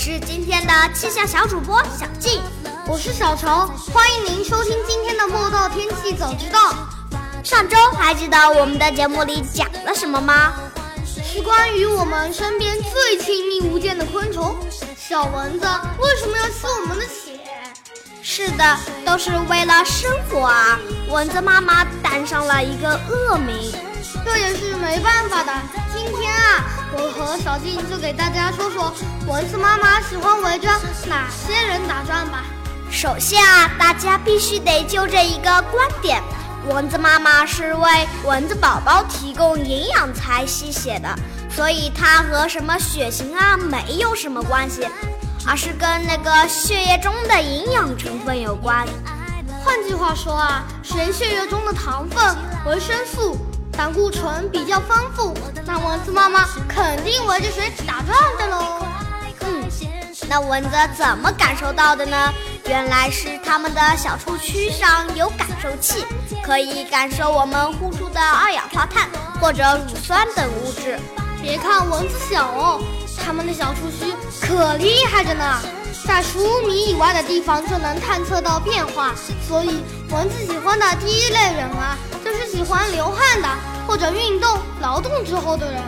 是今天的气象小主播小静，我是小虫，欢迎您收听今天的《莫道天气早知道》。上周还记得我们的节目里讲了什么吗？是关于我们身边最亲密无间的昆虫——小蚊子为什么要吸我们的血？是的，都是为了生活啊！蚊子妈妈担上了一个恶名，这也是没办法的。今天啊。我和小静就给大家说说蚊子妈妈喜欢围着哪些人打转吧。首先啊，大家必须得纠正一个观点：蚊子妈妈是为蚊子宝宝提供营养才吸血的，所以它和什么血型啊没有什么关系，而是跟那个血液中的营养成分有关。换句话说啊，谁血液中的糖分、维生素。胆固醇比较丰富，那蚊子妈妈肯定围着谁打转的喽。嗯，那蚊子怎么感受到的呢？原来是它们的小触须上有感受器，可以感受我们呼出的二氧化碳或者乳酸等物质。别看蚊子小哦，它们的小触须可厉害着呢，在十五米以外的地方就能探测到变化。所以蚊子喜欢的第一类人啊，就是喜欢流汗的。或者运动劳动之后的人，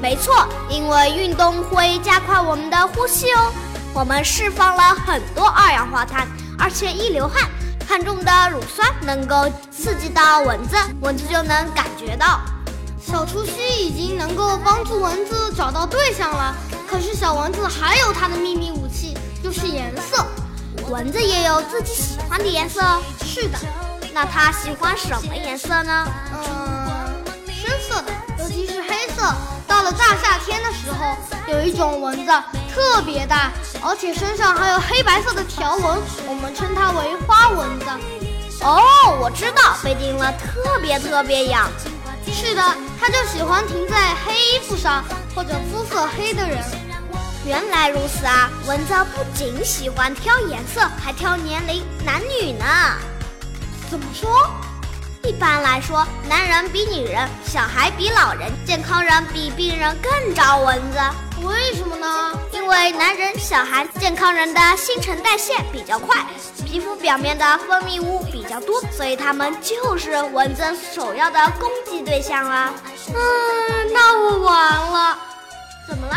没错，因为运动会加快我们的呼吸哦，我们释放了很多二氧化碳，而且一流汗，汗中的乳酸能够刺激到蚊子，蚊子就能感觉到。小触须已经能够帮助蚊子找到对象了，可是小蚊子还有它的秘密武器，就是颜色。蚊子也有自己喜欢的颜色，是的，那它喜欢什么颜色呢？嗯。深色的，尤其是黑色。到了大夏天的时候，有一种蚊子特别大，而且身上还有黑白色的条纹，我们称它为花蚊子。哦，我知道，被叮了特别特别痒。是的，它就喜欢停在黑衣服上或者肤色黑的人。原来如此啊！蚊子不仅喜欢挑颜色，还挑年龄，男女呢。怎么说？一般来说，男人比女人，小孩比老人，健康人比病人更招蚊子。为什么呢？因为男人、小孩、健康人的新陈代谢比较快，皮肤表面的分泌物比较多，所以他们就是蚊子首要的攻击对象啦。嗯，那我完了。怎么了？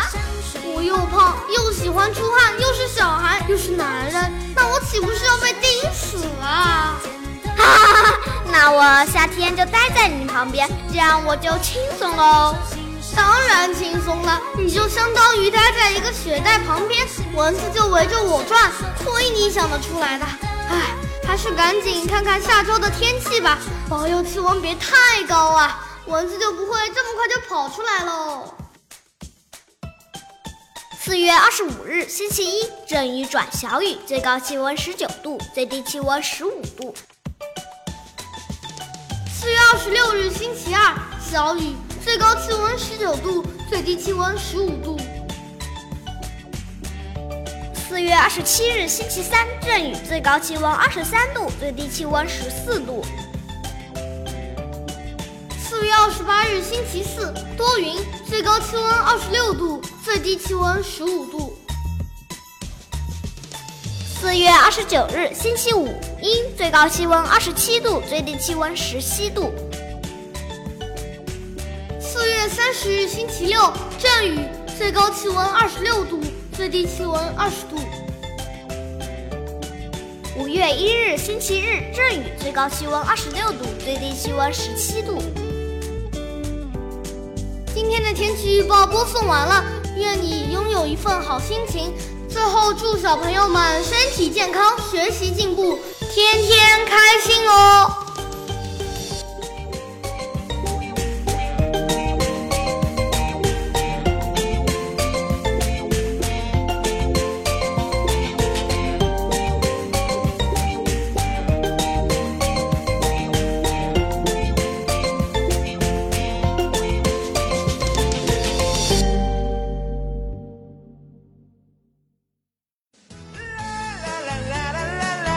我又胖，又喜欢出汗，又是小孩，又是男人，那我岂不是要被叮死了？我夏天就待在你旁边，这样我就轻松喽。当然轻松了，你就相当于待在一个雪袋旁边，蚊子就围着我转，亏你想得出来的。唉，还是赶紧看看下周的天气吧，保佑气温别太高啊，蚊子就不会这么快就跑出来喽。四月二十五日，星期一，阵雨转小雨，最高气温十九度，最低气温十五度。二十六日，星期二，小雨，最高气温十九度，最低气温十五度。四月二十七日，星期三，阵雨，最高气温二十三度，最低气温十四度。四月二十八日，星期四，多云，最高气温二十六度，最低气温十五度。四月二十九日，星期五，阴，最高气温二十七度，最低气温十七度。四月三十日，星期六，阵雨，最高气温二十六度，最低气温二十度。五月一日，星期日，阵雨，最高气温二十六度，最低气温十七度。今天的天气预报播送完了。愿你拥有一份好心情。最后，祝小朋友们身体健康，学习进步，天天开心哦！